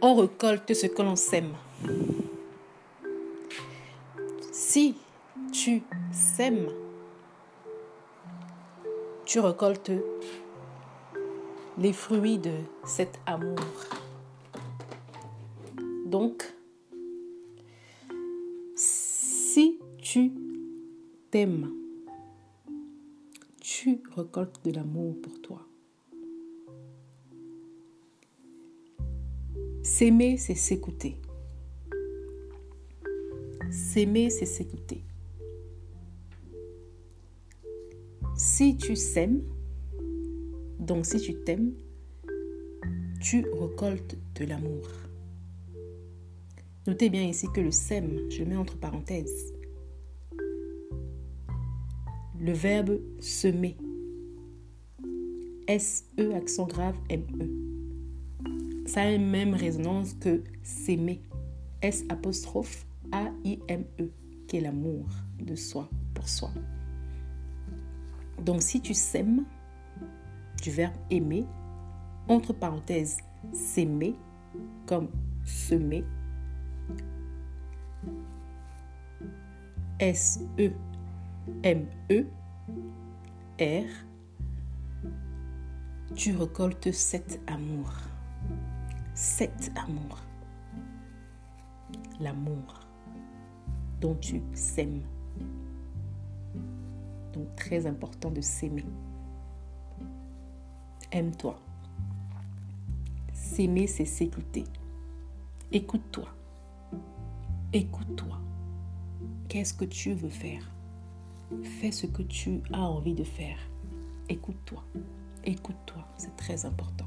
on récolte ce que l'on sème. Si tu sèmes, tu récoltes les fruits de cet amour. Donc, si tu t'aimes, tu récoltes de l'amour pour toi. S'aimer, c'est s'écouter. S'aimer, c'est s'écouter. Si tu s'aimes, donc si tu t'aimes, tu récoltes de l'amour. Notez bien ici que le sème, je mets entre parenthèses, le verbe semer. S-E accent grave M-E. Ça a une même résonance que s'aimer. S apostrophe A-I-M-E, qui est l'amour de soi pour soi. Donc si tu sèmes, du verbe aimer, entre parenthèses, s'aimer, comme semer, S-E M-E-R, tu récoltes cet amour. Cet amour. L'amour dont tu sèmes. Donc très important de s'aimer. Aime-toi. S'aimer, c'est s'écouter. Écoute-toi. Écoute-toi. Qu'est-ce que tu veux faire? Fais ce que tu as envie de faire. Écoute-toi. Écoute-toi. C'est très important.